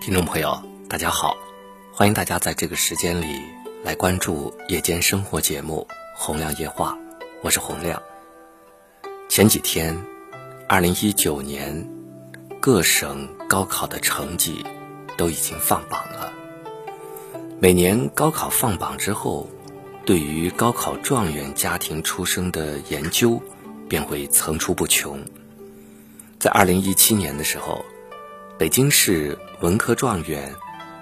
听众朋友，大家好，欢迎大家在这个时间里来关注夜间生活节目《洪亮夜话》，我是洪亮。前几天，二零一九年各省高考的成绩都已经放榜了。每年高考放榜之后，对于高考状元家庭出生的研究便会层出不穷。在二零一七年的时候，北京市文科状元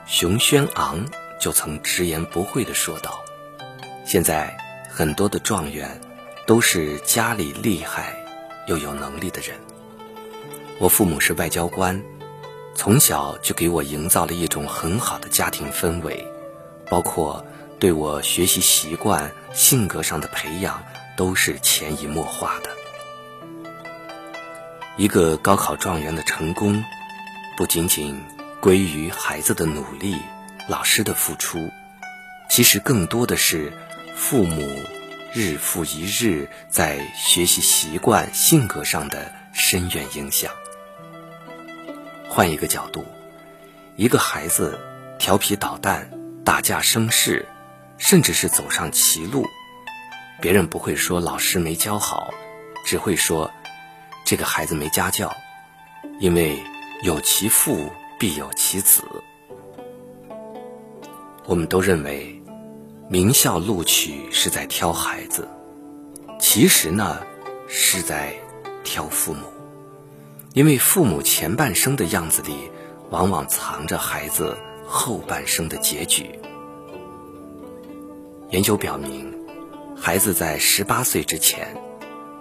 熊轩昂就曾直言不讳地说道：“现在很多的状元都是家里厉害又有能力的人。我父母是外交官，从小就给我营造了一种很好的家庭氛围。”包括对我学习习惯、性格上的培养，都是潜移默化的。一个高考状元的成功，不仅仅归于孩子的努力、老师的付出，其实更多的是父母日复一日在学习习惯、性格上的深远影响。换一个角度，一个孩子调皮捣蛋。打架生事，甚至是走上歧路，别人不会说老师没教好，只会说这个孩子没家教，因为有其父必有其子。我们都认为名校录取是在挑孩子，其实呢是在挑父母，因为父母前半生的样子里，往往藏着孩子。后半生的结局。研究表明，孩子在十八岁之前，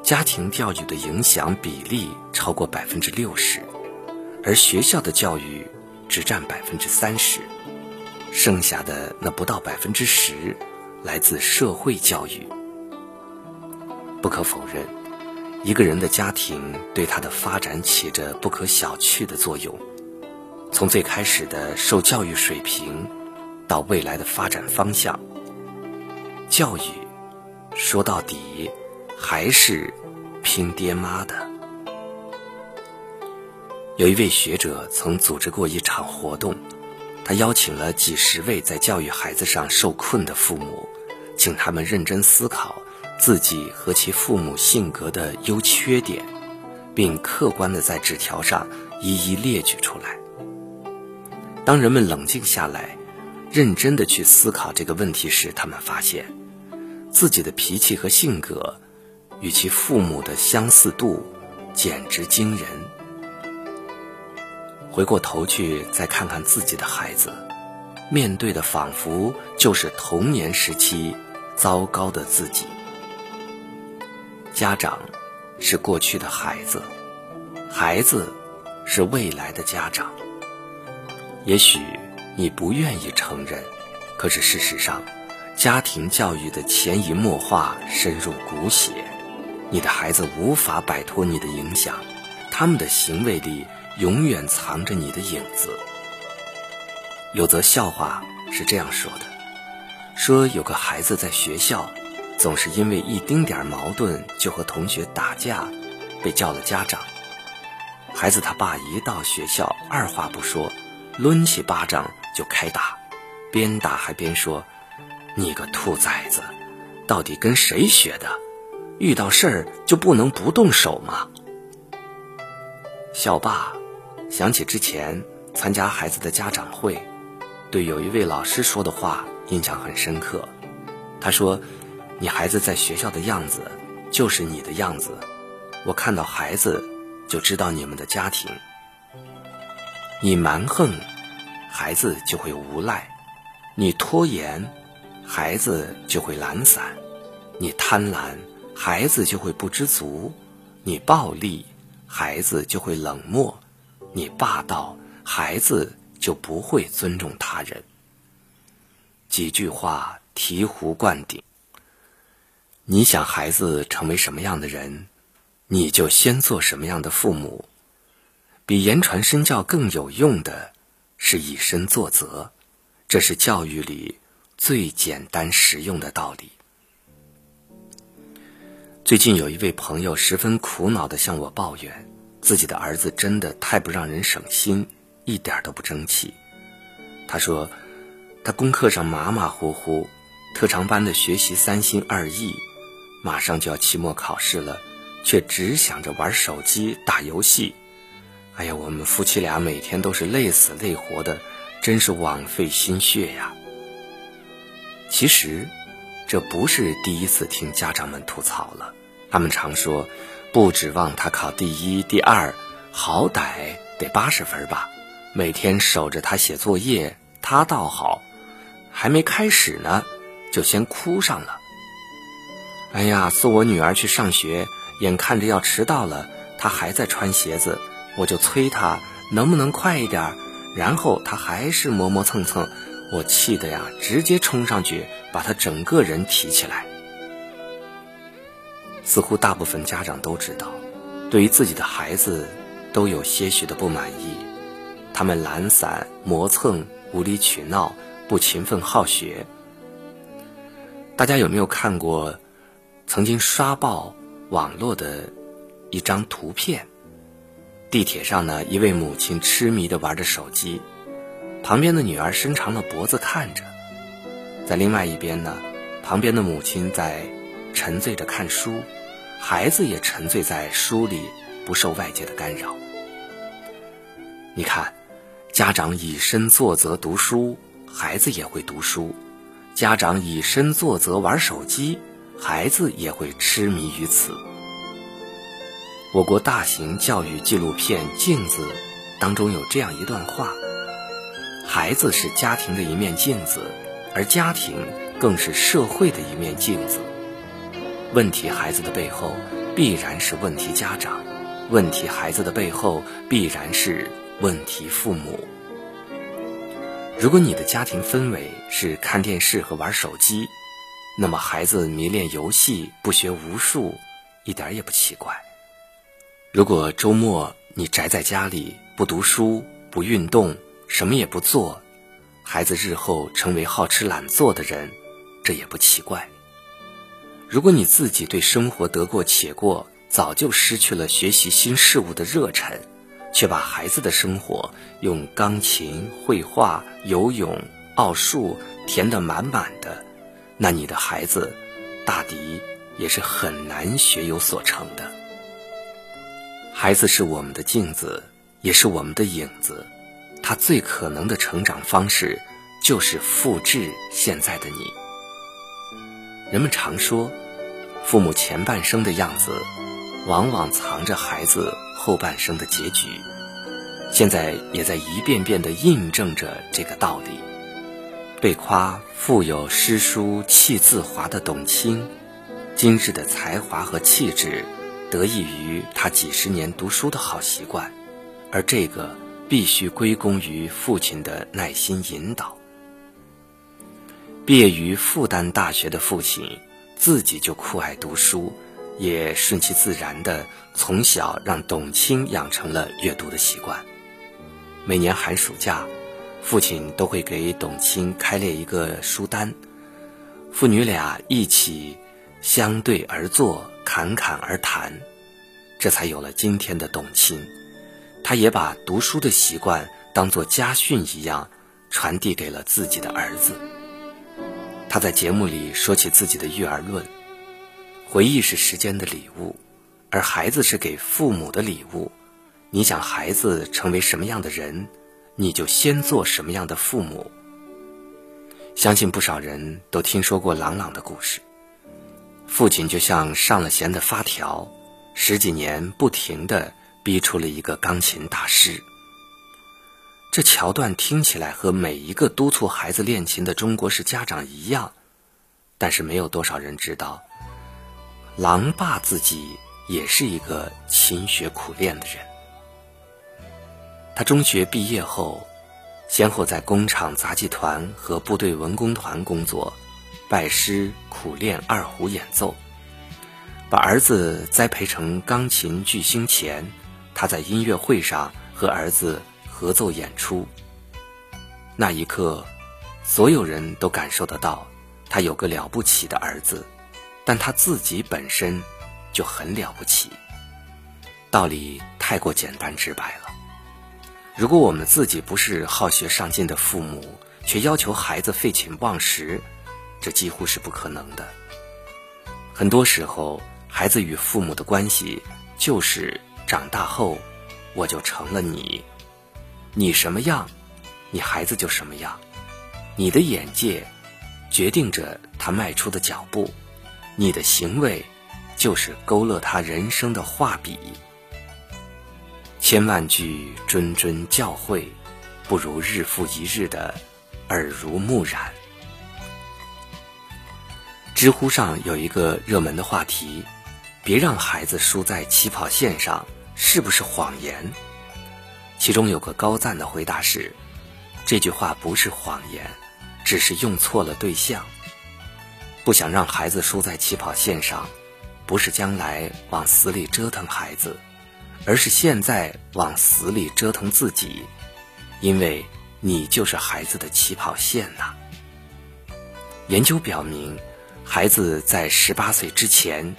家庭教育的影响比例超过百分之六十，而学校的教育只占百分之三十，剩下的那不到百分之十来自社会教育。不可否认，一个人的家庭对他的发展起着不可小觑的作用。从最开始的受教育水平，到未来的发展方向，教育说到底还是拼爹妈的。有一位学者曾组织过一场活动，他邀请了几十位在教育孩子上受困的父母，请他们认真思考自己和其父母性格的优缺点，并客观的在纸条上一一列举出来。当人们冷静下来，认真的去思考这个问题时，他们发现，自己的脾气和性格，与其父母的相似度，简直惊人。回过头去再看看自己的孩子，面对的仿佛就是童年时期糟糕的自己。家长是过去的孩子，孩子是未来的家长。也许你不愿意承认，可是事实上，家庭教育的潜移默化深入骨血，你的孩子无法摆脱你的影响，他们的行为里永远藏着你的影子。有则笑话是这样说的：说有个孩子在学校，总是因为一丁点矛盾就和同学打架，被叫了家长。孩子他爸一到学校，二话不说。抡起巴掌就开打，边打还边说：“你个兔崽子，到底跟谁学的？遇到事儿就不能不动手吗？”小爸想起之前参加孩子的家长会，对有一位老师说的话印象很深刻。他说：“你孩子在学校的样子就是你的样子，我看到孩子就知道你们的家庭。”你蛮横，孩子就会无赖；你拖延，孩子就会懒散；你贪婪，孩子就会不知足；你暴力，孩子就会冷漠；你霸道，孩子就不会尊重他人。几句话醍醐灌顶。你想孩子成为什么样的人，你就先做什么样的父母。比言传身教更有用的，是以身作则，这是教育里最简单实用的道理。最近有一位朋友十分苦恼的向我抱怨，自己的儿子真的太不让人省心，一点都不争气，他说，他功课上马马虎虎，特长班的学习三心二意，马上就要期末考试了，却只想着玩手机、打游戏。哎呀，我们夫妻俩每天都是累死累活的，真是枉费心血呀。其实，这不是第一次听家长们吐槽了。他们常说，不指望他考第一、第二，好歹得八十分吧。每天守着他写作业，他倒好，还没开始呢，就先哭上了。哎呀，送我女儿去上学，眼看着要迟到了，她还在穿鞋子。我就催他能不能快一点，然后他还是磨磨蹭蹭，我气得呀，直接冲上去把他整个人提起来。似乎大部分家长都知道，对于自己的孩子都有些许的不满意，他们懒散、磨蹭、无理取闹、不勤奋好学。大家有没有看过曾经刷爆网络的一张图片？地铁上呢，一位母亲痴迷地玩着手机，旁边的女儿伸长了脖子看着，在另外一边呢，旁边的母亲在沉醉着看书，孩子也沉醉在书里，不受外界的干扰。你看，家长以身作则读书，孩子也会读书；家长以身作则玩手机，孩子也会痴迷于此。我国大型教育纪录片《镜子》当中有这样一段话：孩子是家庭的一面镜子，而家庭更是社会的一面镜子。问题孩子的背后，必然是问题家长；问题孩子的背后，必然是问题父母。如果你的家庭氛围是看电视和玩手机，那么孩子迷恋游戏、不学无术，一点也不奇怪。如果周末你宅在家里不读书不运动什么也不做，孩子日后成为好吃懒做的人，这也不奇怪。如果你自己对生活得过且过，早就失去了学习新事物的热忱，却把孩子的生活用钢琴、绘画、游泳、奥数填得满满的，那你的孩子大抵也是很难学有所成的。孩子是我们的镜子，也是我们的影子。他最可能的成长方式，就是复制现在的你。人们常说，父母前半生的样子，往往藏着孩子后半生的结局。现在也在一遍遍地印证着这个道理。被夸富有诗书气自华的董卿，今日的才华和气质。得益于他几十年读书的好习惯，而这个必须归功于父亲的耐心引导。毕业于复旦大学的父亲，自己就酷爱读书，也顺其自然的从小让董卿养成了阅读的习惯。每年寒暑假，父亲都会给董卿开列一个书单，父女俩一起相对而坐。侃侃而谈，这才有了今天的董卿。他也把读书的习惯当作家训一样，传递给了自己的儿子。他在节目里说起自己的育儿论：回忆是时间的礼物，而孩子是给父母的礼物。你想孩子成为什么样的人，你就先做什么样的父母。相信不少人都听说过郎朗的故事。父亲就像上了弦的发条，十几年不停地逼出了一个钢琴大师。这桥段听起来和每一个督促孩子练琴的中国式家长一样，但是没有多少人知道，狼爸自己也是一个勤学苦练的人。他中学毕业后，先后在工厂杂技团和部队文工团工作。拜师苦练二胡演奏，把儿子栽培成钢琴巨星前，他在音乐会上和儿子合奏演出。那一刻，所有人都感受得到，他有个了不起的儿子，但他自己本身就很了不起。道理太过简单直白了。如果我们自己不是好学上进的父母，却要求孩子废寝忘食，这几乎是不可能的。很多时候，孩子与父母的关系就是长大后，我就成了你，你什么样，你孩子就什么样。你的眼界决定着他迈出的脚步，你的行为就是勾勒他人生的画笔。千万句谆谆教诲，不如日复一日的耳濡目染。知乎上有一个热门的话题：“别让孩子输在起跑线上，是不是谎言？”其中有个高赞的回答是：“这句话不是谎言，只是用错了对象。不想让孩子输在起跑线上，不是将来往死里折腾孩子。”而是现在往死里折腾自己，因为你就是孩子的起跑线呐。研究表明，孩子在十八岁之前，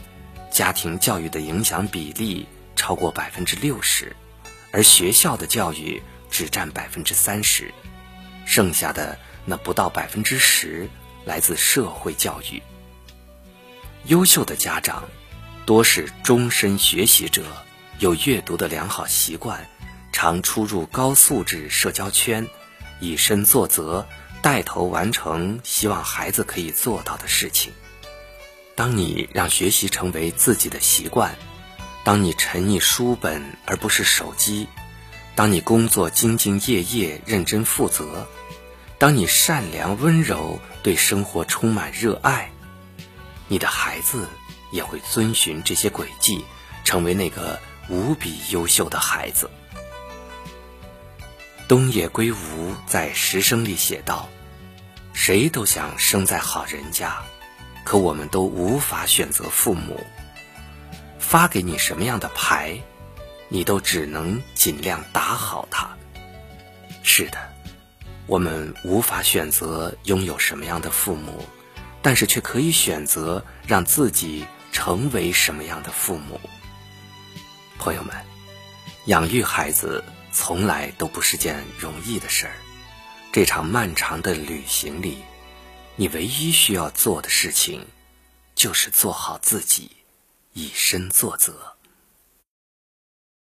家庭教育的影响比例超过百分之六十，而学校的教育只占百分之三十，剩下的那不到百分之十来自社会教育。优秀的家长多是终身学习者。有阅读的良好习惯，常出入高素质社交圈，以身作则，带头完成希望孩子可以做到的事情。当你让学习成为自己的习惯，当你沉溺书本而不是手机，当你工作兢兢业业、认真负责，当你善良温柔、对生活充满热爱，你的孩子也会遵循这些轨迹，成为那个。无比优秀的孩子，东野圭吾在《十生》里写道：“谁都想生在好人家，可我们都无法选择父母。发给你什么样的牌，你都只能尽量打好它。”是的，我们无法选择拥有什么样的父母，但是却可以选择让自己成为什么样的父母。朋友们，养育孩子从来都不是件容易的事儿。这场漫长的旅行里，你唯一需要做的事情，就是做好自己，以身作则。